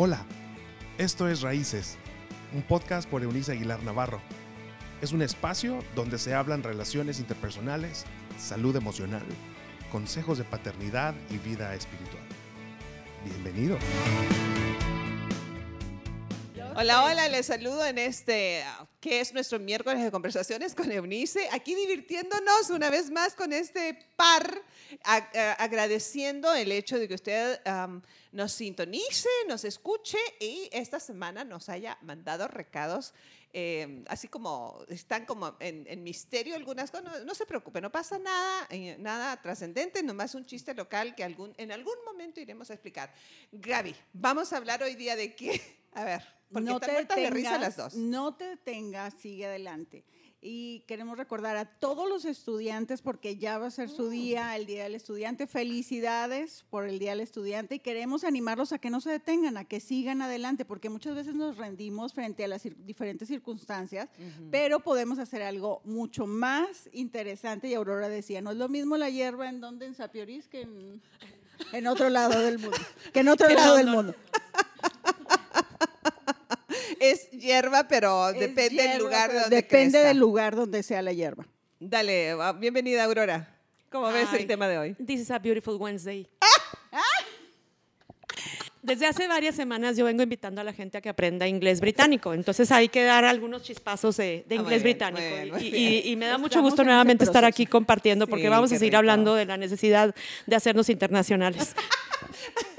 Hola, esto es Raíces, un podcast por Eunice Aguilar Navarro. Es un espacio donde se hablan relaciones interpersonales, salud emocional, consejos de paternidad y vida espiritual. Bienvenido. Hola, hola, les saludo en este, que es nuestro miércoles de conversaciones con Eunice, aquí divirtiéndonos una vez más con este par, agradeciendo el hecho de que usted nos sintonice, nos escuche y esta semana nos haya mandado recados, eh, así como están como en, en misterio algunas cosas, no, no se preocupe, no pasa nada, eh, nada trascendente, nomás un chiste local que algún, en algún momento iremos a explicar. Gaby, vamos a hablar hoy día de qué, a ver. Porque no están te de detengas, risa las dos. No te detengas, sigue adelante. Y queremos recordar a todos los estudiantes, porque ya va a ser Mm. su día, el Día del Estudiante. Felicidades por el Día del Estudiante y queremos animarlos a que no se detengan, a que sigan adelante, porque muchas veces nos rendimos frente a las cir- diferentes circunstancias, pero podemos hacer algo mucho más interesante. Y Aurora decía, no es lo mismo la hierba en donde en Sapioris que en, en otro lado del mundo, que en otro lado no, del no. mundo. Es hierba, pero Es depende del hierba, lugar pero donde Depende crezca. del lugar donde sea la hierba. Dale, bienvenida Aurora. ¿Cómo ves Hi. el tema de hoy? This is a beautiful Wednesday. Desde hace varias semanas yo vengo invitando a la gente a que aprenda inglés británico, entonces hay que dar algunos chispazos de, de Ah, inglés bien, británico. muy bien, muy y, bien. y- y me da mucho Estamos gusto en ese nuevamente estar aquí compartiendo, porque Sí, vamos a seguir rico. hablando de la necesidad de hacernos internacionales.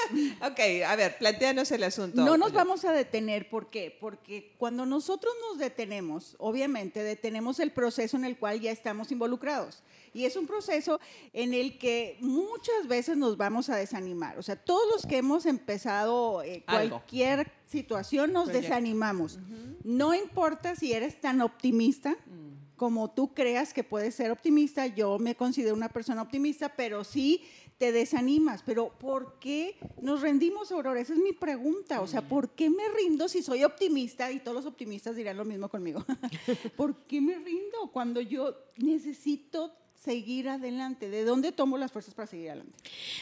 Ok, a ver, planteanos el asunto. No nos vamos a detener, ¿por qué? Porque cuando nosotros nos detenemos, obviamente detenemos el proceso en el cual ya estamos involucrados. Y es un proceso en el que muchas veces nos vamos a desanimar. O sea, todos los que hemos empezado eh, Algo. cualquier situación nos Proyecto. desanimamos. No importa si eres tan optimista como tú creas que puedes ser optimista, yo me considero una persona optimista, pero sí te desanimas. Pero ¿por qué nos rendimos, Aurora? Esa es mi pregunta. O sea, ¿por qué me rindo si soy optimista? Y todos los optimistas dirán lo mismo conmigo. ¿Por qué me rindo cuando yo necesito seguir adelante? ¿De dónde tomo las fuerzas para seguir adelante?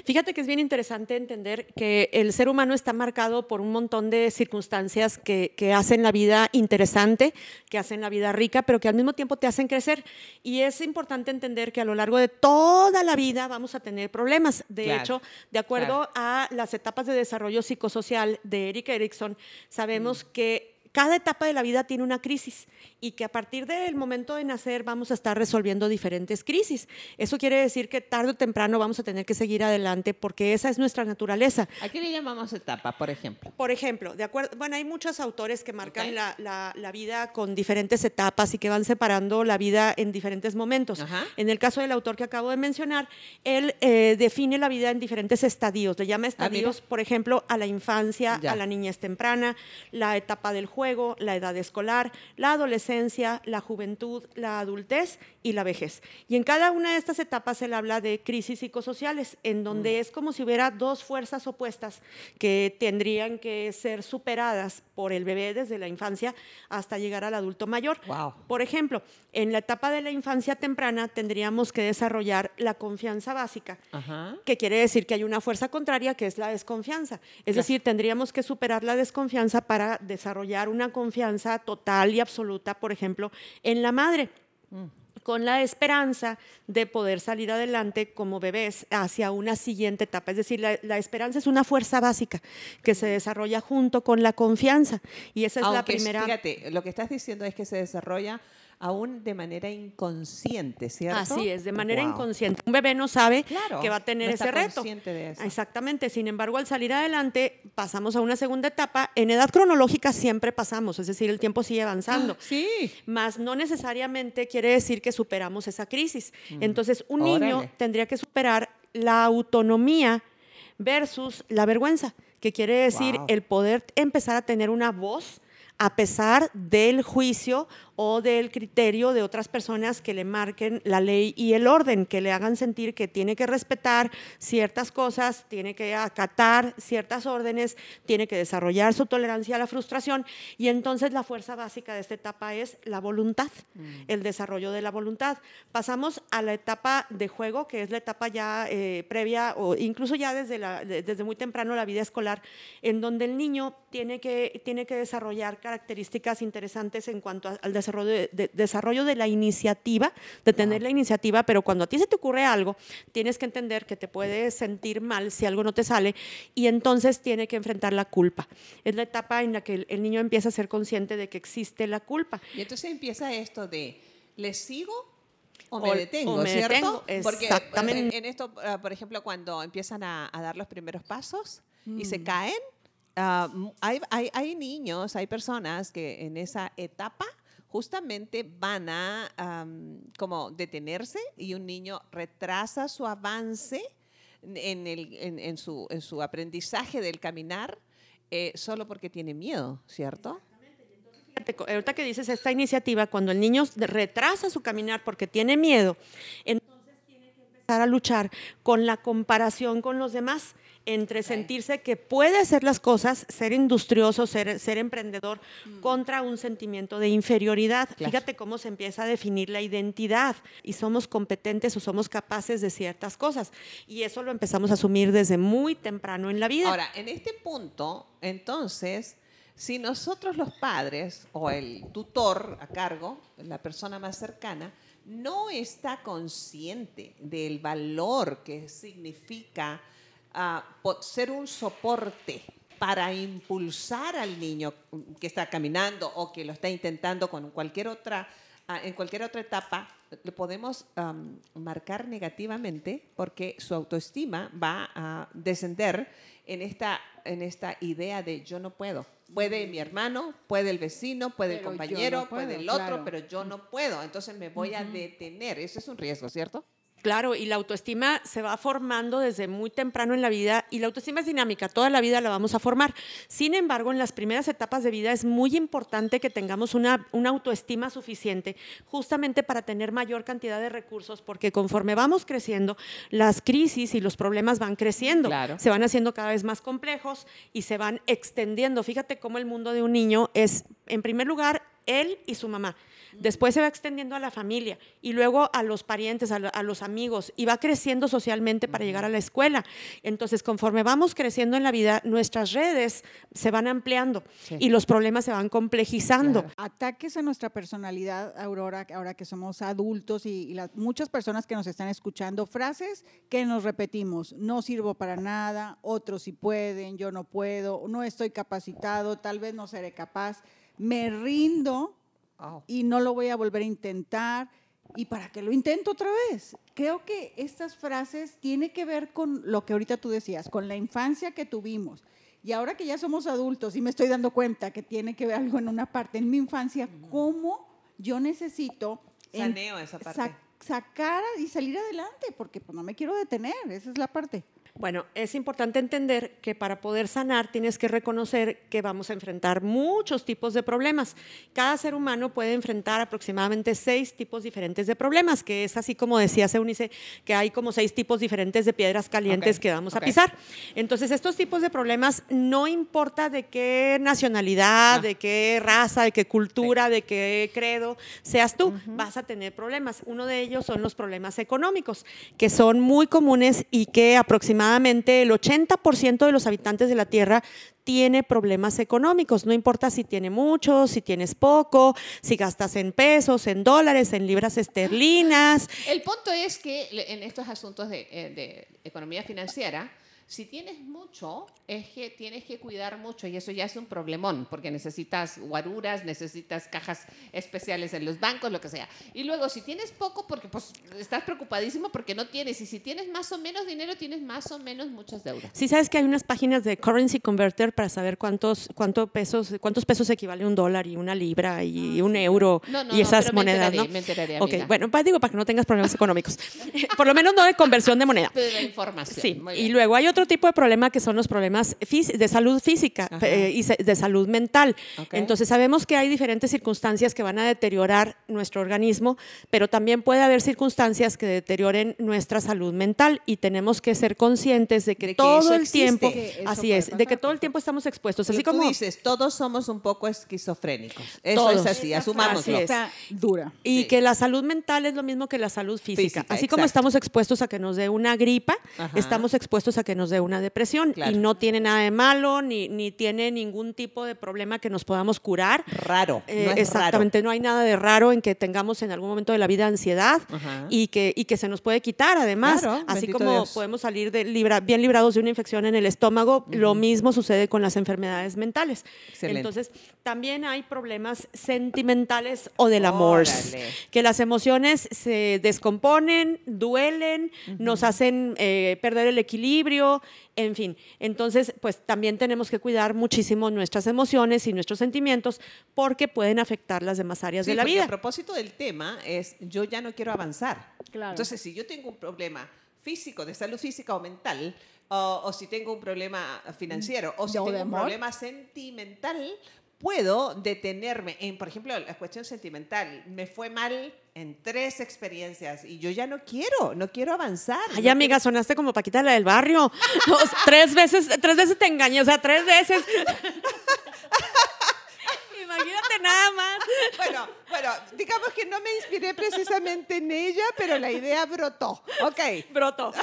Fíjate que es bien interesante entender que el ser humano está marcado por un montón de circunstancias que, que hacen la vida interesante, que hacen la vida rica, pero que al mismo tiempo te hacen crecer. Y es importante entender que a lo largo de toda la vida vamos a tener problemas. De Claro, hecho, de acuerdo a las etapas de desarrollo psicosocial de Eric Erickson, sabemos que cada etapa de la vida tiene una crisis y que a partir del momento de nacer vamos a estar resolviendo diferentes crisis. Eso quiere decir que tarde o temprano vamos a tener que seguir adelante porque esa es nuestra naturaleza. ¿A qué le llamamos etapa, por ejemplo? Por ejemplo, de acuerdo, bueno, hay muchos autores que marcan Ok. la, la- la vida con diferentes etapas y que van separando la vida en diferentes momentos. Ajá. En el caso del autor que acabo de mencionar, él eh, define la vida en diferentes estadios. Le llama estadios, por ejemplo, a la infancia, Ah, Ya. a la niñez temprana, la etapa del juego, la edad escolar, la adolescencia, la juventud, la adultez y la vejez. Y en cada una de estas etapas él habla de crisis psicosociales, en donde es como si hubiera dos fuerzas opuestas que tendrían que ser superadas por el bebé desde la infancia hasta llegar al adulto mayor. Wow. Por ejemplo, en la etapa de la infancia temprana tendríamos que desarrollar la confianza básica, Ajá. que quiere decir que hay una fuerza contraria que es la desconfianza. Es decir, tendríamos que superar la desconfianza para desarrollar una confianza total y absoluta, por ejemplo, en la madre con la esperanza de poder salir adelante como bebés hacia una siguiente etapa. Es decir, la, la esperanza es una fuerza básica que se desarrolla junto con la confianza y esa es la primera... fíjate, lo que estás diciendo es que se desarrolla aún de manera inconsciente, ¿cierto? Así es, de manera Wow. inconsciente. Un bebé no sabe Claro, que va a tener no ese reto. consciente de eso. Exactamente. Sin embargo, al salir adelante, pasamos a una segunda etapa. En edad cronológica siempre pasamos, es decir, el tiempo sigue avanzando. Sí. Más no necesariamente quiere decir que superamos esa crisis. Entonces, un niño tendría que superar la autonomía versus la vergüenza, que quiere decir Wow. el poder empezar a tener una voz a pesar del juicio o del criterio de otras personas que le marquen la ley y el orden, que le hagan sentir que tiene que respetar ciertas cosas, tiene que acatar ciertas órdenes, tiene que desarrollar su tolerancia a la frustración y entonces la fuerza básica de esta etapa es la voluntad, el desarrollo de la voluntad. Pasamos a la etapa de juego, que es la etapa ya eh, previa o incluso ya desde, la, desde muy temprano la vida escolar, en donde el niño tiene que, tiene que desarrollar características interesantes en cuanto a- al desarrollo de, de- desarrollo de la iniciativa, de tener la iniciativa, pero cuando a ti se te ocurre algo, tienes que entender que te puedes sentir mal si algo no te sale y entonces tiene que enfrentar la culpa. Es la etapa en la que el, el niño empieza a ser consciente de que existe la culpa. Y entonces empieza esto de, ¿le sigo o me detengo? o me ¿Cierto? detengo, Porque exactamente. en, en esto, ah, por ejemplo, cuando empiezan a, a dar los primeros pasos y Mm. se caen, ah, m- hay, hay, hay niños, hay personas que en esa etapa justamente van a como detenerse y un niño retrasa su avance en, el, en, en su, en su aprendizaje del caminar eh, solo porque tiene miedo, ¿cierto? Ahorita que dices esta iniciativa, cuando el niño retrasa su caminar porque tiene miedo, que empezar a luchar con la comparación con los demás, entre sentirse que puede hacer las cosas, ser industrioso, ser, ser emprendedor, contra un sentimiento de inferioridad. Claro. Fíjate cómo se empieza a definir la identidad y somos competentes o somos capaces de ciertas cosas. Y eso lo empezamos a asumir desde muy temprano en la vida. Ahora, en este punto, entonces, si nosotros los padres o el tutor a cargo, la persona más cercana, no está consciente del valor que significa ah, ser un soporte para impulsar al niño que está caminando o que lo está intentando con cualquier otra, ah, en cualquier otra etapa, le podemos marcar negativamente porque su autoestima va a descender en esta, en esta idea de yo no puedo. Puede mi hermano, puede el vecino, puede el Pero compañero, no puede el otro, claro. pero yo no puedo. Entonces me voy a detener. Ese es un riesgo, ¿cierto? Claro, y la autoestima se va formando desde muy temprano en la vida y la autoestima es dinámica, toda la vida la vamos a formar. Sin embargo, en las primeras etapas de vida es muy importante que tengamos una, una autoestima suficiente justamente para tener mayor cantidad de recursos, porque conforme vamos creciendo, las crisis y los problemas van creciendo, Claro. se van haciendo cada vez más complejos y se van extendiendo. Fíjate cómo el mundo de un niño es, en primer lugar, él y su mamá. Después se va extendiendo a la familia y luego a los parientes, a, lo- a los amigos y va creciendo socialmente para llegar a la escuela. Entonces, conforme vamos creciendo en la vida, nuestras redes se van ampliando Sí. y los problemas se van complejizando. Claro. Ataques a nuestra personalidad, Aurora, ahora que somos adultos y, y las- muchas personas que nos están escuchando, frases que nos repetimos, no sirvo para nada, otros sí pueden, yo no puedo, no estoy capacitado, tal vez no seré capaz, me rindo Oh. y no lo voy a volver a intentar. ¿Y para qué lo intento otra vez? Creo que estas frases tienen que ver con lo que ahorita tú decías, con la infancia que tuvimos. Y ahora que ya somos adultos y me estoy dando cuenta que tiene que ver algo en una parte en mi infancia, cómo yo necesito en- Saneo esa parte. sac- sacar y salir adelante, porque pues, no me quiero detener, esa es la parte. Bueno, es importante entender que para poder sanar tienes que reconocer que vamos a enfrentar muchos tipos de problemas. Cada ser humano puede enfrentar aproximadamente seis tipos diferentes de problemas, que es así como decía Eunice, que hay como seis tipos diferentes de piedras calientes que vamos a pisar. Entonces, estos tipos de problemas no importa de qué nacionalidad, Ah. de qué raza, de qué cultura, de qué credo seas tú, vas a tener problemas. Uno de ellos son los problemas económicos, que son muy comunes y que aproximadamente el 80% de los habitantes de la Tierra tiene problemas económicos, no importa si tiene mucho, si tienes poco, si gastas en pesos, en dólares, en libras esterlinas. El punto es que en estos asuntos de, eh, de economía financiera, si tienes mucho, es que tienes que cuidar mucho y eso ya es un problemón, porque necesitas guaruras, necesitas cajas especiales en los bancos, lo que sea. Y luego, si tienes poco, porque pues estás preocupadísimo porque no tienes, y si tienes más o menos dinero, tienes más o menos muchas deudas. Sí sabes que hay unas páginas de currency converter para saber cuántos, cuánto pesos, cuántos pesos equivale un dólar y una libra y un euro No, no, y esas pero me monedas, enteraré, ¿no? me enteraré, Ok, amiga. bueno, pues digo para que no tengas problemas económicos. Por lo menos no de conversión de moneda. De la información. Sí, Muy y bien. luego hay otros otro tipo de problema que son los problemas de salud física eh, y se- de salud mental. Entonces sabemos que hay diferentes circunstancias que van a deteriorar nuestro organismo, pero también puede haber circunstancias que deterioren nuestra salud mental y tenemos que ser conscientes de que De que todo el existe. tiempo, Que así es, de que todo el tiempo estamos expuestos, así tú como dices, todos somos un poco esquizofrénicos. Eso Todos. es así, asumámoslo. Así es. Está dura. Y Sí. que la salud mental es lo mismo que la salud física. Física, Así como estamos expuestos a que nos dé una gripa, Ajá. estamos expuestos a que nos dé una depresión. Claro. Y no tiene nada de malo, ni, ni tiene ningún tipo de problema que nos podamos curar. Raro. Eh, no es exactamente, no hay nada de raro en que tengamos en algún momento de la vida ansiedad Ajá. y que, y que se nos puede quitar además. Claro, Así como Dios. podemos salir de libra- bien librados de una infección en el estómago, lo mismo sucede con las enfermedades mentales. Excelente. Entonces, también hay problemas sentimentales o del amor, Órale. que las emociones se descomponen, duelen, nos hacen eh, perder el equilibrio, en fin. Entonces, pues también tenemos que cuidar muchísimo nuestras emociones y nuestros sentimientos porque pueden afectar las demás áreas Sí, de la vida. A propósito del tema, es yo ya no quiero avanzar. Claro. Entonces, si yo tengo un problema físico, de salud física o mental, o, o si tengo un problema financiero, o si tengo un amor. problema sentimental, puedo detenerme en, por ejemplo, la cuestión sentimental. Me fue mal en tres experiencias y yo ya no quiero, no quiero avanzar. Ay, no amiga, sonaste como Paquita la del barrio. Tres veces, tres veces te engañé, o sea, tres veces. Imagínate nada más. Bueno, bueno, digamos que no me inspiré precisamente en ella, pero la idea brotó. Ok, Broto.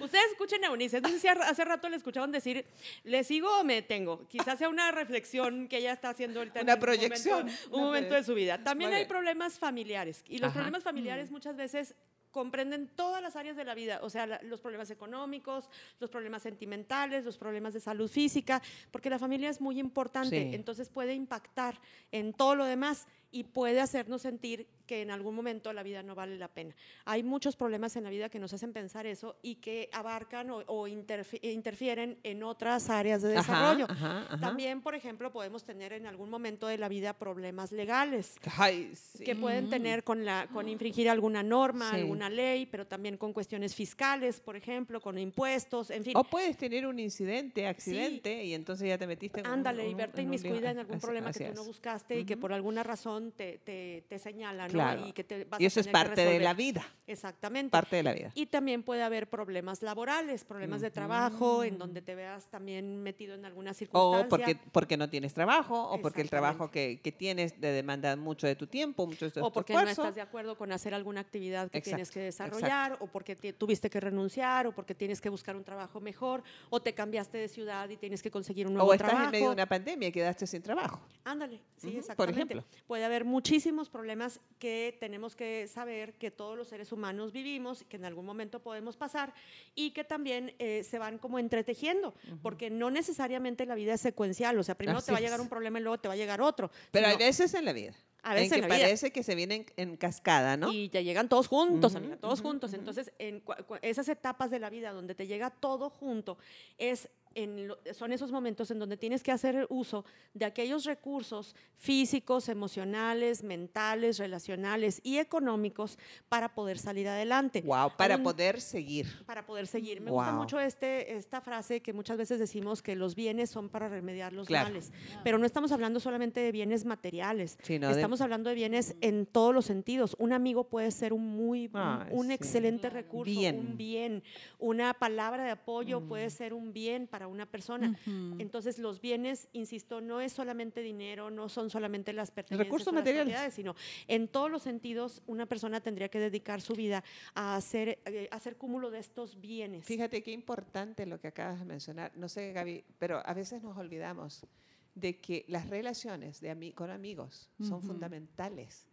Ustedes escuchen a Eunice. No sé si hace rato le escucharon decir, ¿le sigo o me detengo? Quizás sea una reflexión que ella está haciendo ahorita. en Una un proyección. momento- Un momento de su vida. También hay problemas familiares. Y los Ajá. problemas familiares muchas veces comprenden todas las áreas de la vida, o sea, la- los problemas económicos, los problemas sentimentales, los problemas de salud física, porque la familia es muy importante, Sí. entonces puede impactar en todo lo demás y puede hacernos sentir que en algún momento la vida no vale la pena. Hay muchos problemas en la vida que nos hacen pensar eso y que abarcan o, o interfi- interfieren en otras áreas de Ajá, desarrollo. ajá, ajá. También, por ejemplo, podemos tener en algún momento de la vida problemas legales Ay, sí. que pueden tener con, la, con infringir alguna norma, Sí. alguna ley, pero también con cuestiones fiscales, por ejemplo, con impuestos, en fin. O puedes tener un incidente, accidente, y entonces ya te metiste en un- Ándale, y un- verte en un lío. inmiscuida en algún Así- problema así que tú no es. buscaste y que por alguna razón te, te, te señala. Y, que te vas Y a eso es tener que parte de la vida, Exactamente. parte de la vida. Y también puede haber problemas laborales, problemas de trabajo, en donde te veas también metido en alguna circunstancia. O porque, porque no tienes trabajo, o porque el Exactamente. trabajo que, que tienes te demanda mucho de tu tiempo, mucho de tu o porque no estás de acuerdo con hacer alguna actividad que tienes que desarrollar, o porque tuviste que renunciar, o porque tienes que buscar un trabajo mejor, o te cambiaste de ciudad y tienes que conseguir un nuevo o estás trabajo. en medio de una pandemia y quedaste sin trabajo. Ándale, sí, Ujú, por exactamente. ejemplo. Puede haber muchísimos problemas que tenemos que saber que todos los seres humanos vivimos, que en algún momento podemos pasar y que también eh, se van como entretejiendo, porque no necesariamente la vida es secuencial, o sea, primero Así te va a llegar un problema y luego te va a llegar otro. Pero hay sino- veces en la vida. A veces en en que la vida. parece que se vienen en cascada, ¿no? Y te llegan todos juntos, Ujú, amiga, todos ujú, juntos. Entonces, en esas etapas de la vida donde te llega todo junto, es en lo- son esos momentos en donde tienes que hacer uso de aquellos recursos físicos, emocionales, mentales, relacionales y económicos para poder salir adelante. Wow, para Un- poder seguir. para poder seguir. Me gusta Wow. mucho este, esta frase que muchas veces decimos que los bienes son para remediar los Claro. males, pero no estamos hablando solamente de bienes materiales, Sino de- estamos hablando de bienes en todos los sentidos. Un amigo puede ser un muy, un- Ay, un sí. excelente recurso, Bien. un bien, una palabra de apoyo puede ser un bien para una persona. Entonces los bienes, insisto, no es solamente dinero, no son solamente las pertenencias Recursos o las materiales. propiedades, sino en todos los sentidos una persona tendría que dedicar su vida a hacer, eh, a hacer cúmulo de estos bienes. Fíjate qué importante lo que acabas de mencionar. No sé, Gaby, pero a veces nos olvidamos de que las relaciones de ami- con amigos son fundamentales.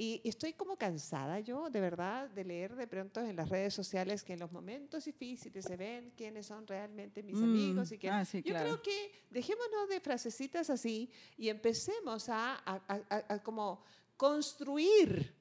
Y estoy como cansada yo, de verdad, de leer de pronto en las redes sociales que en los momentos difíciles se ven quiénes son realmente mis Mm, amigos y que ah, sí, yo claro. creo que dejémonos de frasecitas así y empecemos a, a- a- a- a como construir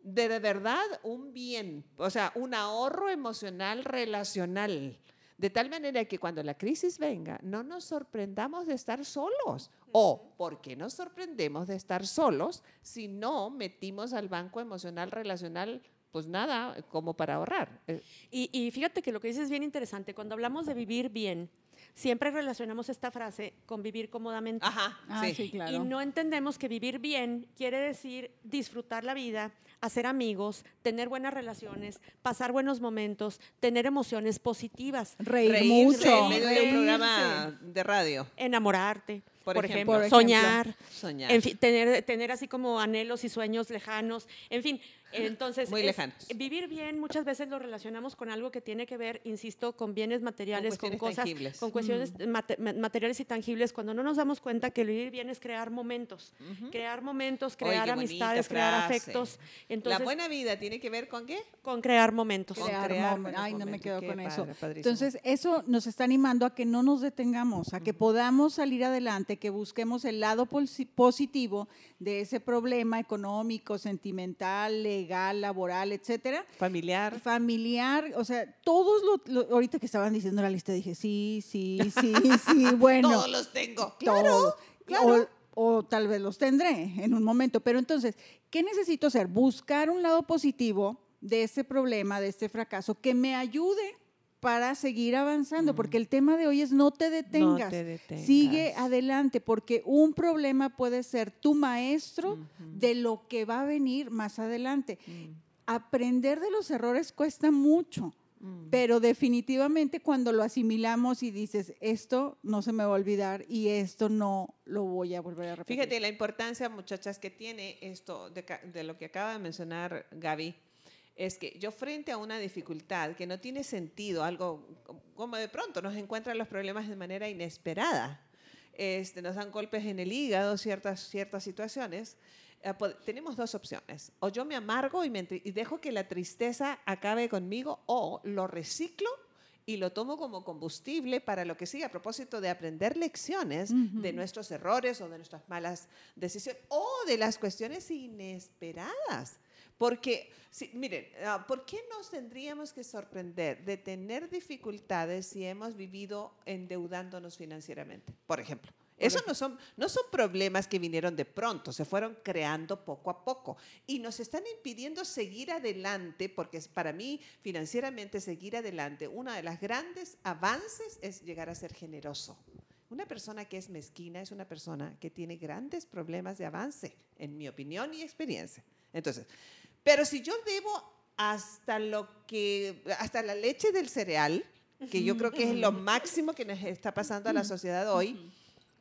de, de verdad un bien, o sea, un ahorro emocional relacional. De tal manera que cuando la crisis venga, no nos sorprendamos de estar solos. O, ¿por qué nos sorprendemos de estar solos si no metimos al banco emocional relacional pues nada como para ahorrar. Eh, Y, y fíjate que lo que dices es bien interesante. Cuando hablamos de vivir bien, siempre relacionamos esta frase con vivir cómodamente. Ajá, Ah, sí. sí, claro. Y no entendemos que vivir bien quiere decir disfrutar la vida, hacer amigos, tener buenas relaciones, pasar buenos momentos, tener emociones positivas, Reír, Reírse mucho. en medio de un programa de radio. enamorarte, Por por, ejemplo. soñar, Soñar. en fin, tener, tener así como anhelos y sueños lejanos, en fin. Entonces, Muy es- lejanos. vivir bien muchas veces lo relacionamos con algo que tiene que ver, insisto, con bienes materiales, con, cuestiones cosas, tangibles. con cuestiones mate- ma- materiales y tangibles, cuando no nos damos cuenta que el vivir bien es crear momentos, crear momentos, crear amistades, crear afectos. Entonces, la buena vida tiene que ver con qué? con crear momentos. Con crear crear momen- buenos Ay, no me momentos. quedo Qué con eso. padrísimo. Entonces, eso nos está animando a que no nos detengamos, a que podamos salir adelante, que busquemos el lado posi- positivo de ese problema económico, sentimental, legal, laboral, etcétera. Familiar. Familiar, o sea, todos lo, lo- ahorita que estaban diciendo la lista dije, sí, sí, sí, sí, bueno. Todos los tengo. Todo. claro. O, o tal vez los tendré en un momento. Pero entonces, ¿qué necesito hacer? Buscar un lado positivo de este problema, de este fracaso, que me ayude para seguir avanzando, porque el tema de hoy es no te detengas, te detengas. sigue adelante, porque un problema puede ser tu maestro de lo que va a venir más adelante. Aprender de los errores cuesta mucho, pero definitivamente cuando lo asimilamos y dices, esto no se me va a olvidar y esto no lo voy a volver a repetir. Fíjate la importancia, muchachas, que tiene esto de, de lo que acaba de mencionar Gaby. Es que yo frente a una dificultad que no tiene sentido, algo como de pronto nos encuentran los problemas de manera inesperada, este, nos dan golpes en el hígado, ciertas, ciertas situaciones, eh, tenemos dos opciones. O yo me amargo y, me entri- y dejo que la tristeza acabe conmigo, o lo reciclo y lo tomo como combustible para lo que sigue a propósito de aprender lecciones de nuestros errores o de nuestras malas decisiones o de las cuestiones inesperadas. Porque, si- miren, ah, ¿por qué nos tendríamos que sorprender de tener dificultades si hemos vivido endeudándonos financieramente? Por ejemplo. Esos no son, no son problemas que vinieron de pronto, se fueron creando poco a poco y nos están impidiendo seguir adelante, porque para mí financieramente seguir adelante, uno de los grandes avances es llegar a ser generoso. Una persona que es mezquina es una persona que tiene grandes problemas de avance, en mi opinión y experiencia. Entonces, pero si yo debo hasta lo que, hasta la leche del cereal, que yo creo que es lo máximo que nos está pasando a la sociedad hoy,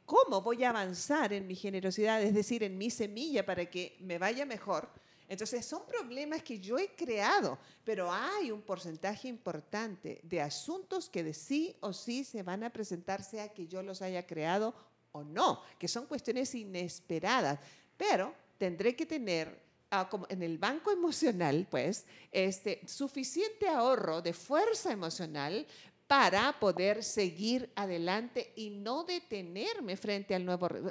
¿cómo voy a avanzar en mi generosidad? Es decir, en mi semilla para que me vaya mejor. Entonces, son problemas que yo he creado, pero hay un porcentaje importante de asuntos que de sí o sí se van a presentar, sea que yo los haya creado o no, que son cuestiones inesperadas, pero tendré que tener ah, en el banco emocional, pues, este, suficiente ahorro de fuerza emocional para poder seguir adelante y no detenerme frente al nuevo... re-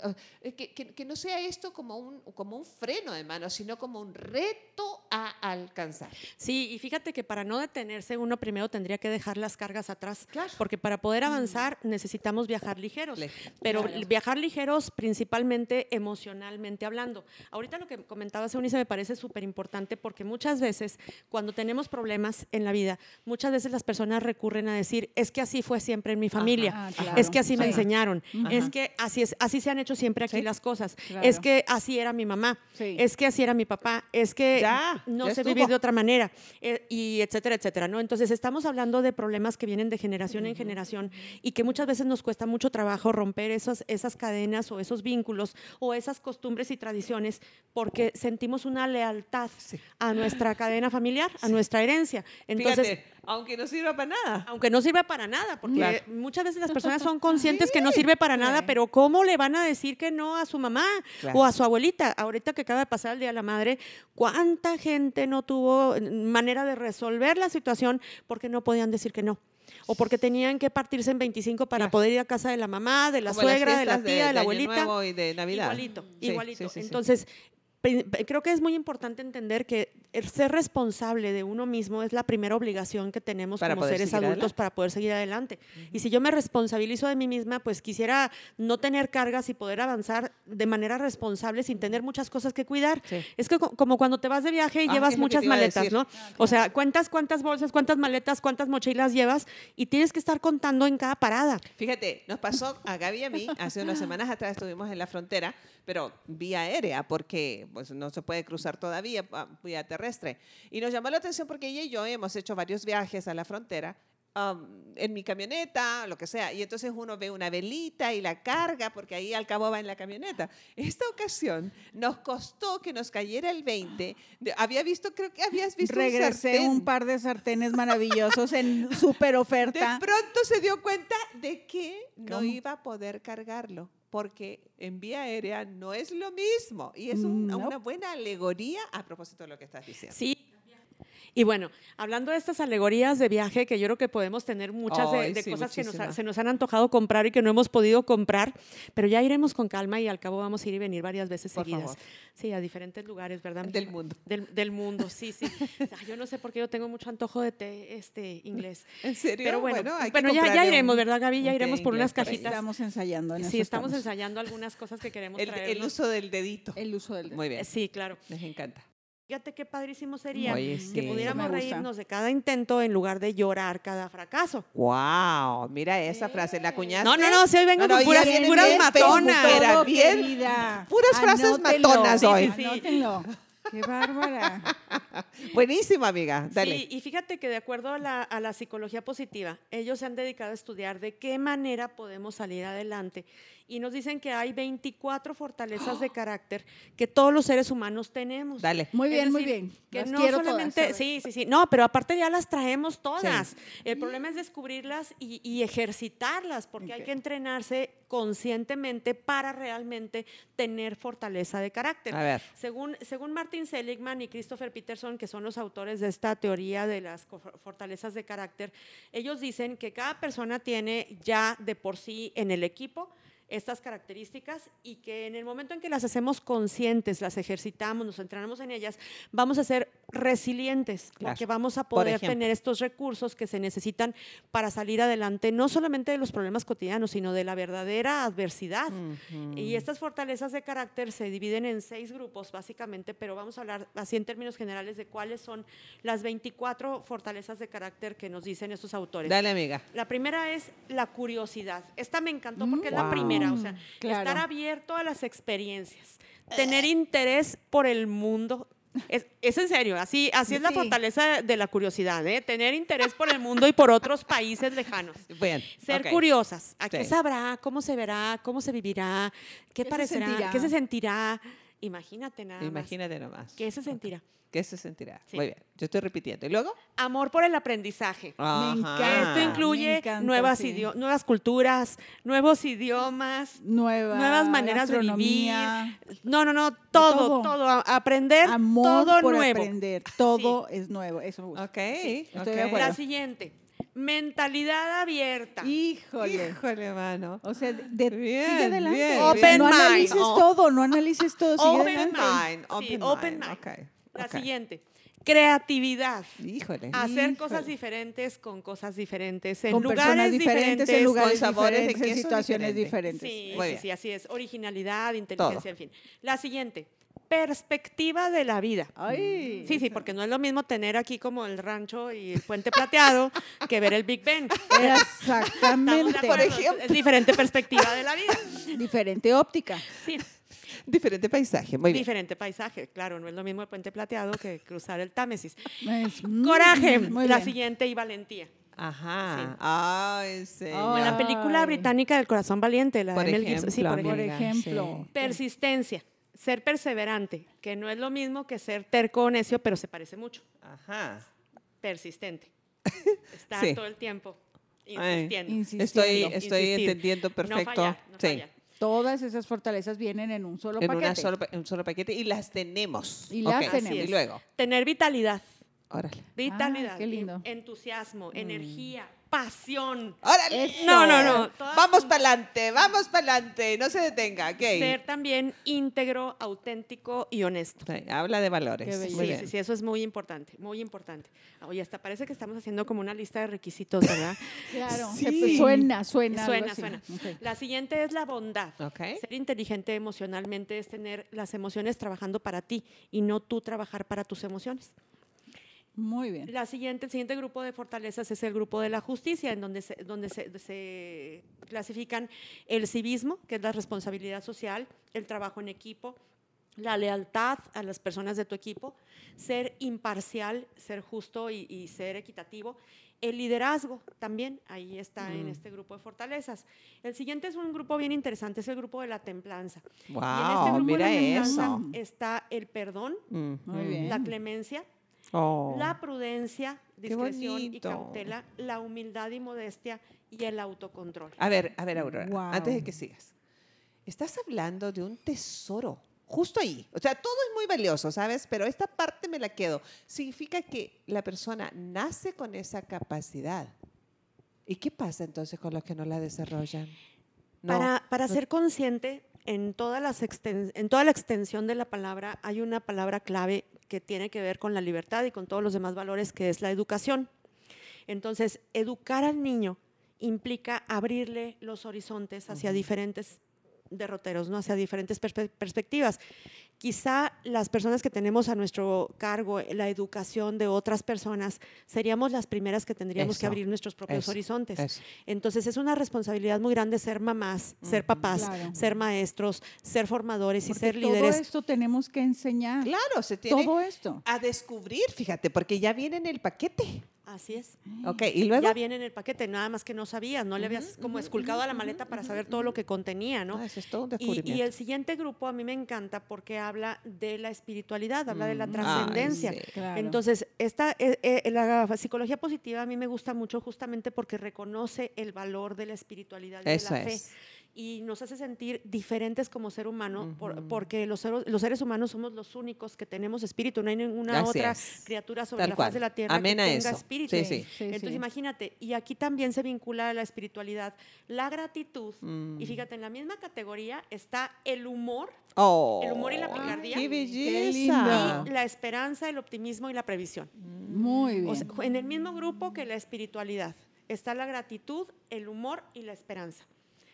eh, Que, que- que no sea esto como un, como un freno de mano, sino como un reto a alcanzar. Sí, y fíjate que para no detenerse uno primero tendría que dejar las cargas atrás, Claro. porque para poder avanzar necesitamos viajar ligeros, pero Claro. viajar ligeros principalmente emocionalmente hablando. Ahorita lo que comentabas, Eunice, me parece súper importante porque muchas veces cuando tenemos problemas en la vida, muchas veces las personas recurren a decir, es que así fue siempre en mi familia, Ah, claro. es que así me enseñaron, es que así, es, así se han hecho siempre aquí Sí. las cosas, Claro. es que así era mi mamá, Sí. es que así era mi papá, es que Ya, no ya sé estuvo. vivir de otra manera, eh, y etcétera, etcétera, ¿no? Entonces estamos hablando de problemas que vienen de generación en generación y que muchas veces nos cuesta mucho trabajo romper esas, esas cadenas o esos vínculos o esas costumbres y tradiciones porque sentimos una lealtad a nuestra cadena familiar, a nuestra herencia. Entonces, Fíjate, aunque no sirva para nada. aunque no sirve para nada, porque Claro. muchas veces las personas son conscientes que no sirve para nada, pero ¿cómo le van a decir que no a su mamá Claro. o a su abuelita? Ahorita que acaba de pasar el Día de la Madre, ¿cuánta gente no tuvo manera de resolver la situación porque no podían decir que no? O porque tenían que partirse en 25 para Claro. poder ir a casa de la mamá, de la Como suegra, de la tía, de, la Año abuelita. Nuevo y de Navidad. Igualito, Sí, igualito. sí, sí, sí. Entonces, creo que es muy importante entender que el ser responsable de uno mismo es la primera obligación que tenemos Para como seres adultos adelante. para poder seguir adelante. Y si yo me responsabilizo de mí misma, pues quisiera no tener cargas y poder avanzar de manera responsable sin tener muchas cosas que cuidar. Sí. Es que co- como cuando te vas de viaje y Ah, llevas muchas maletas. ¿no? O sea, cuentas cuántas bolsas, cuántas maletas, cuántas mochilas llevas y tienes que estar contando en cada parada. Fíjate, nos pasó a Gaby y a mí, hace unas semanas atrás estuvimos en la frontera, pero vía aérea, porque pues, no se puede cruzar todavía ah, vía terrestre. Y nos llamó la atención porque ella y yo hemos hecho varios viajes a la frontera um, en mi camioneta, lo que sea, y entonces uno ve una velita y la carga, porque ahí al cabo va en la camioneta. Esta ocasión nos costó que nos cayera el 20. de- había visto, creo que habías visto Regresé un par de sartenes maravillosos en super De oferta. pronto se dio cuenta de que no iba a poder cargarlo, porque en vía aérea no es lo mismo. Y es un- No. una buena alegoría a propósito de lo que estás diciendo. Sí. Y bueno, hablando de estas alegorías de viaje, que yo creo que podemos tener muchas de, Ay, de sí, cosas que nos se nos han antojado comprar y que no hemos podido comprar, pero ya iremos con calma y al cabo vamos a ir y venir varias veces Por seguidas. favor. Sí, a diferentes lugares, ¿verdad? Del mundo. Del, del mundo, sí, sí. Ay, yo no sé por qué yo tengo mucho antojo de té este, inglés. ¿En serio? Pero bueno, hay que bueno ya, ya iremos, un- ¿verdad, Gaby? Ya iremos por unas cajitas. Estamos ensayando en Sí, estamos ensayando algunas cosas que queremos El, el uso del dedito. El uso del Muy bien. Sí, claro. Les encanta. Fíjate qué padrísimo sería Oye, que pudiéramos reírnos de cada intento en lugar de llorar cada fracaso. Wow, mira esa frase, la cuñaste. No, no, no, si hoy vengo No, no, con puras, viene puras bien matonas. Todo, bien. querida. Puras frases matonas hoy. Sí, sí, sí. Anótenlo. Qué bárbara. Buenísimo, amiga. Dale. Sí, y fíjate que de acuerdo a la, a la psicología positiva, ellos se han dedicado a estudiar de qué manera podemos salir adelante. Y nos dicen que hay 24 fortalezas de carácter que todos los seres humanos tenemos. Dale. Muy bien, muy bien. Que Las no todas, solamente, sí, sí, sí, no, pero aparte ya las traemos todas. El problema es descubrirlas y, y ejercitarlas, porque hay que entrenarse conscientemente para realmente tener fortaleza de carácter. A ver. Según, según Martin Seligman y Christopher Peterson, que son los autores de esta teoría de las fortalezas de carácter, ellos dicen que cada persona tiene ya de por sí en el equipo estas características y que en el momento en que las hacemos conscientes, las ejercitamos, nos entrenamos en ellas, vamos a ser resilientes, Claro. porque vamos a poder tener estos recursos que se necesitan para salir adelante, no solamente de los problemas cotidianos, sino de la verdadera adversidad. Y estas fortalezas de carácter se dividen en seis grupos, básicamente, pero vamos a hablar así en términos generales de cuáles son las 24 fortalezas de carácter que nos dicen estos autores. Dale, amiga. La primera es la curiosidad. Esta me encantó porque es la Wow. Primera, o sea, Claro. estar abierto a las experiencias, tener interés por el mundo. Es, es en serio, así, así es la fortaleza de la curiosidad, ¿eh? tener interés por el mundo y por otros países lejanos. Bien. Ser curiosas. ¿A qué sabrá? ¿Cómo se verá? ¿Cómo se vivirá? ¿Qué, ¿Qué se parecerá? ¿Qué se sentirá? Imagínate nada más. Imagínate nomás. ¿Qué se sentirá? ¿Qué se sentirá? Sí. Muy bien. Yo estoy repitiendo. ¿Y luego? Amor por el aprendizaje. Ajá. encanta. Esto me incluye encanta, nuevas, sí. nuevas culturas, nuevos idiomas, Nueva nuevas maneras de vivir. No, no, no, todo, todo. aprender Amor todo por nuevo. aprender. Todo es nuevo. Eso me gusta. Ok. estoy de ok. acuerdo. La siguiente, mentalidad abierta. Híjole. Híjole, mano. O sea, de, Bien, sigue adelante. bien, bien. no Open mind. analices Oh. todo, no analices todo, sigue Open adelante. mind. Sí, Open open mind. mind. Ok, La siguiente, creatividad. Híjole. Hacer Híjole. cosas diferentes con cosas diferentes, en Con lugares personas diferentes, en lugares con sabores diferentes, en situaciones diferentes. diferentes. Sí, Muy sí, bien. sí, así es. Originalidad, inteligencia, en fin. La siguiente, perspectiva de la vida. Ay, Sí, sí, porque no es lo mismo tener aquí como el rancho y el puente plateado que ver el Big Ben. Exactamente. acuerdo, Es diferente perspectiva de la vida. Diferente óptica. Sí, Diferente paisaje. Muy bien. diferente paisaje. Claro, no es lo mismo el puente plateado que cruzar el Támesis. Es- Coraje, muy la bien. siguiente, y valentía. Ajá. Ay, señor. La película británica del corazón valiente, la Por de Mel Gibson. Sí, por ejemplo, Por ejemplo. Ejemplo. sí. Persistencia, ser perseverante, que no es lo mismo que ser terco o necio, pero se parece mucho. Ajá. Persistente. Estar Sí. todo el tiempo Ay. insistiendo. Estoy, estoy entendiendo No perfecto. fallar, no sí. fallar. Todas esas fortalezas vienen en un solo En paquete. una solo, pa- un solo paquete y las tenemos. Y las Ok, tenemos. Y luego. Tener vitalidad. Órale. Vitalidad, qué lindo. en- entusiasmo, energía, pasión. ¡Órale! Eso. No, no, no. Todas Vamos son- para adelante, vamos para adelante, no se detenga. ok. Ser también íntegro, auténtico y honesto. Sí, habla de valores. Muy. Sí, bien. sí, sí, eso es muy importante, muy importante. Oye, hasta parece que estamos haciendo como una lista de requisitos, ¿verdad? Claro, Sí. se- suena, suena. Suena, suena. La siguiente es la bondad. Ser inteligente emocionalmente es tener las emociones trabajando para ti y no tú trabajar para tus emociones. Muy bien. La siguiente, el siguiente grupo de fortalezas es el grupo de la justicia, en donde se, donde se, se clasifican el civismo, que es la responsabilidad social, el trabajo en equipo, la lealtad a las personas de tu equipo, ser imparcial, ser justo y, y ser equitativo. El liderazgo también, ahí está en Mm. este grupo de fortalezas. El siguiente es un grupo bien interesante, es el grupo de la templanza. y en este Wow, grupo mira de la templanza eso. está el perdón, bien. la clemencia, Oh. la prudencia, discreción y cautela, la humildad y modestia y el autocontrol. A ver, a ver, Aurora, Wow. antes de que sigas. Estás hablando de un tesoro, justo ahí. O sea, todo es muy valioso, ¿sabes? Pero esta parte me la quedo. Significa que la persona nace con esa capacidad. ¿Y qué pasa entonces con los que no la desarrollan? No, para para no- ser consciente, en, todas las exten- en toda la extensión de la palabra hay una palabra clave que tiene que ver con la libertad y con todos los demás valores, que es la educación. Entonces, educar al niño implica abrirle los horizontes hacia diferentes derroteros, ¿no? hacia diferentes perspe- perspectivas. Quizá las personas que tenemos a nuestro cargo la educación de otras personas, seríamos las primeras que tendríamos que Eso, abrir nuestros propios eso, horizontes. eso. Entonces es una responsabilidad muy grande ser mamás, ser papás, Claro. ser maestros, ser formadores y Porque ser todo líderes. esto tenemos que enseñar. Claro, se tiene Todo esto. a descubrir, fíjate, porque ya viene en el paquete. Así es. Ok, y luego. Ya viene en el paquete, nada más que no sabías, no le habías como esculcado a la maleta para saber todo lo que contenía, ¿no? Ah, eso es todo un Y, descubrimiento. y el siguiente grupo a mí me encanta porque habla de la espiritualidad, habla de la Mm. trascendencia. Sí. Claro. Entonces, esta, eh, eh, la psicología positiva a mí me gusta mucho justamente porque reconoce el valor de la espiritualidad y Eso de la fe. es. Y nos hace sentir diferentes como ser humano, por- porque los, seres- los seres humanos somos los únicos que tenemos espíritu. No hay ninguna Así otra es. criatura sobre Tal la cual. faz de la tierra Amén que tenga eso. espíritu. Sí, sí. Sí, Entonces, sí. imagínate, y aquí también se vincula a la espiritualidad, la gratitud. Mm. Y fíjate, en la misma categoría está el humor, Oh, el humor y la picardía. ¡Qué Qué belleza! y la esperanza, el optimismo y la previsión. Muy bien. O sea, en el mismo grupo que la espiritualidad está la gratitud, el humor y la esperanza.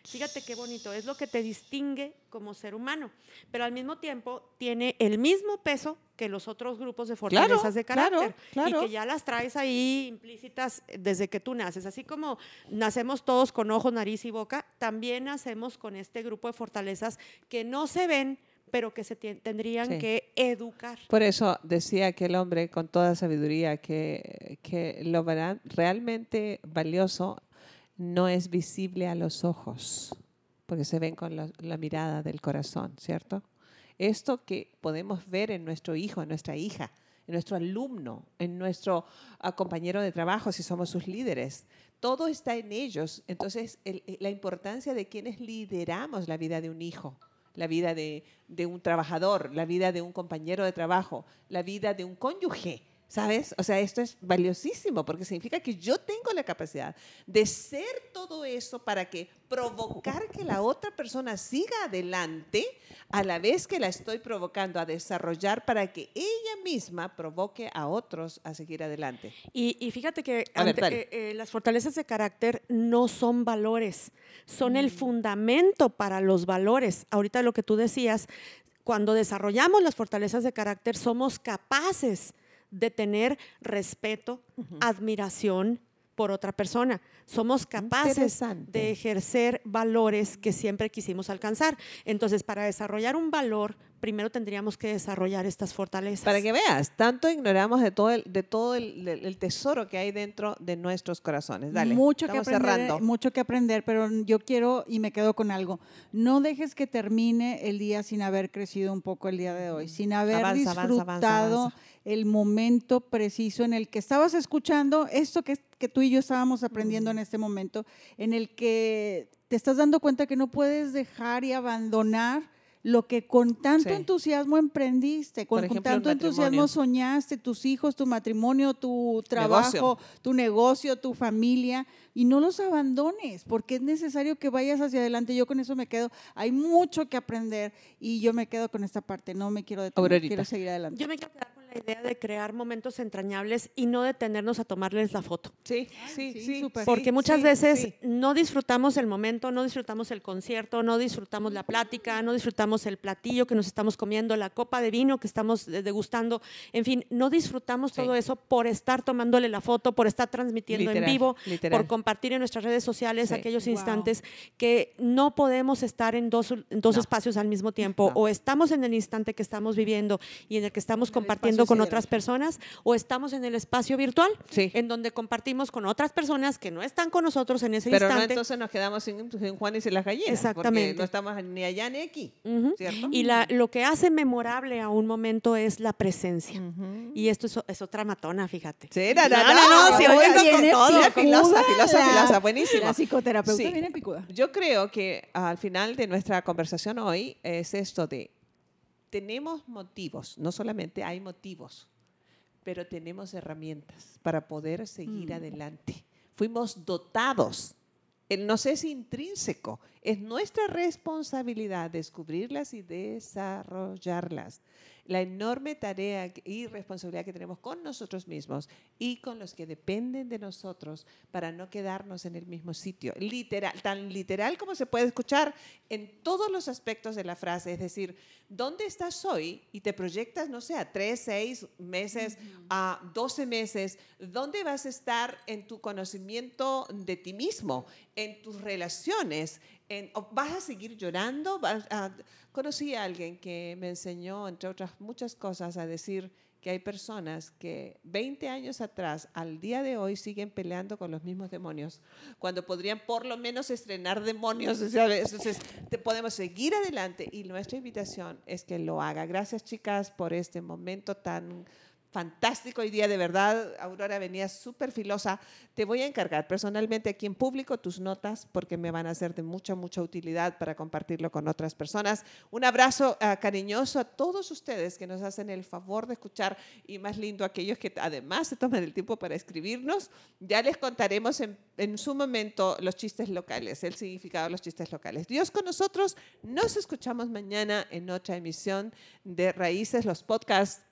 Fíjate qué bonito, es lo que te distingue como ser humano, pero al mismo tiempo tiene el mismo peso que los otros grupos de Claro, fortalezas de carácter claro. y que ya las traes ahí implícitas desde que tú naces. Así como nacemos todos con ojos, nariz y boca, también nacemos con este grupo de fortalezas que no se ven, pero que se tendrían Sí. que educar. Por eso decía aquel hombre con toda sabiduría que, que lo vera- realmente valioso no es visible a los ojos, porque se ven con la, mirada del corazón, ¿cierto? Esto que podemos ver en nuestro hijo, en nuestra hija, en nuestro alumno, en nuestro ah, compañero de trabajo, si somos sus líderes, todo está en ellos. Entonces, el- la importancia de quienes lideramos la vida de un hijo, la vida de un trabajador, la vida de un compañero de trabajo, la vida de un cónyuge. ¿Sabes? O sea, esto es valiosísimo porque significa que yo tengo la capacidad de ser todo eso para que provocar que la otra persona siga adelante a la vez que la estoy provocando a desarrollar para que ella misma provoque a otros a seguir adelante. Y, y fíjate que ver, ante- dale. eh, eh, las fortalezas de carácter no son valores, son Mm. el fundamento para los valores. Ahorita lo que tú decías, cuando desarrollamos las fortalezas de carácter, somos capaces de tener respeto, admiración por otra persona. Somos capaces de ejercer valores que siempre quisimos alcanzar. Entonces, para desarrollar un valor, primero tendríamos que desarrollar estas fortalezas. Para que veas, tanto ignoramos de todo el, de todo el, el- el tesoro que hay dentro de nuestros corazones. Dale, mucho que aprender, cerrando. mucho que aprender, pero yo quiero y me quedo con algo. No dejes que termine el día sin haber crecido un poco el día de hoy, sin haber Avanza, avanza, disfrutado avanza, avanza. el momento preciso en el que estabas escuchando esto que, que tú y yo estábamos aprendiendo en este momento, en el que te estás dando cuenta que no puedes dejar y abandonar lo que con tanto Sí. entusiasmo emprendiste, con, tanto entusiasmo soñaste, tus hijos, tu matrimonio, tu trabajo, tu negocio, tu familia, y no los abandones, porque es necesario que vayas hacia adelante. Yo con eso me quedo, hay mucho que aprender y yo me quedo con esta parte, no me quiero detener, Aurorita. quiero seguir adelante. Yo me quiero quedar con la idea de crear momentos entrañables y no detenernos a tomarles la foto. Sí, sí, sí, sí. súper. Porque muchas sí, veces sí. no disfrutamos el momento, no disfrutamos el concierto, no disfrutamos la plática, no disfrutamos el platillo que nos estamos comiendo, la copa de vino que estamos eh, degustando. En fin, no disfrutamos Sí. todo eso por estar tomándole la foto, por estar transmitiendo Literal, en vivo, literal. por compartir en nuestras redes sociales Sí. aquellos Wow. instantes que no podemos estar en dos, en dos No. espacios al mismo tiempo. No. O estamos en el instante que estamos viviendo y en el que estamos En el compartiendo con otras personas, o estamos en el espacio virtual Sí. en donde compartimos con otras personas que no están con nosotros en ese Pero no instante. entonces nos quedamos sin, sin Juan y sin las gallinas. Exactamente. Porque no estamos ni allá ni aquí. ¿Cierto? Y la- lo que hace memorable a un momento es la presencia. Y esto es, es otra matona, fíjate. Sí, no, no, No, oiga con todo. Filosa, filosa, la- filosa, buenísimo. La psicoterapeuta Sí. viene picuda. Yo creo que al final de nuestra conversación hoy es esto de, tenemos motivos, no solamente hay motivos, pero tenemos herramientas para poder seguir Mm. adelante. Fuimos dotados, no sé si intrínseco, es nuestra responsabilidad descubrirlas y desarrollarlas. La enorme tarea y responsabilidad que tenemos con nosotros mismos y con los que dependen de nosotros para no quedarnos en el mismo sitio. Literal, tan literal como se puede escuchar en todos los aspectos de la frase. Es decir, ¿dónde estás hoy? Y te proyectas, no sé, a tres, seis meses, a 12 meses. ¿Dónde vas a estar en tu conocimiento de ti mismo, en tus relaciones? En- ¿Vas a seguir llorando? ¿Vas a- conocí a alguien que me enseñó, entre otras muchas cosas, a decir que hay personas que 20 años atrás, al día de hoy, siguen peleando con los mismos demonios, cuando podrían por lo menos estrenar demonios. Entonces, te podemos seguir adelante y nuestra invitación es que lo haga. Gracias, chicas, por este momento tan fantástico hoy día, de verdad. Aurora venía súper filosa. Te voy a encargar personalmente aquí en público tus notas porque me van a ser de mucha, mucha utilidad para compartirlo con otras personas. Un abrazo ah, cariñoso a todos ustedes que nos hacen el favor de escuchar y más lindo aquellos que además se toman el tiempo para escribirnos. Ya les contaremos en, en su momento los chistes locales, el significado de los chistes locales. Dios con nosotros. Nos escuchamos mañana en otra emisión de Raíces, los podcasts.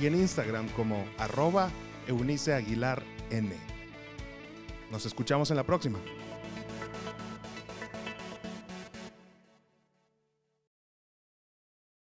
y en Instagram como arroba Eunice Aguilar N. Nos escuchamos en la próxima.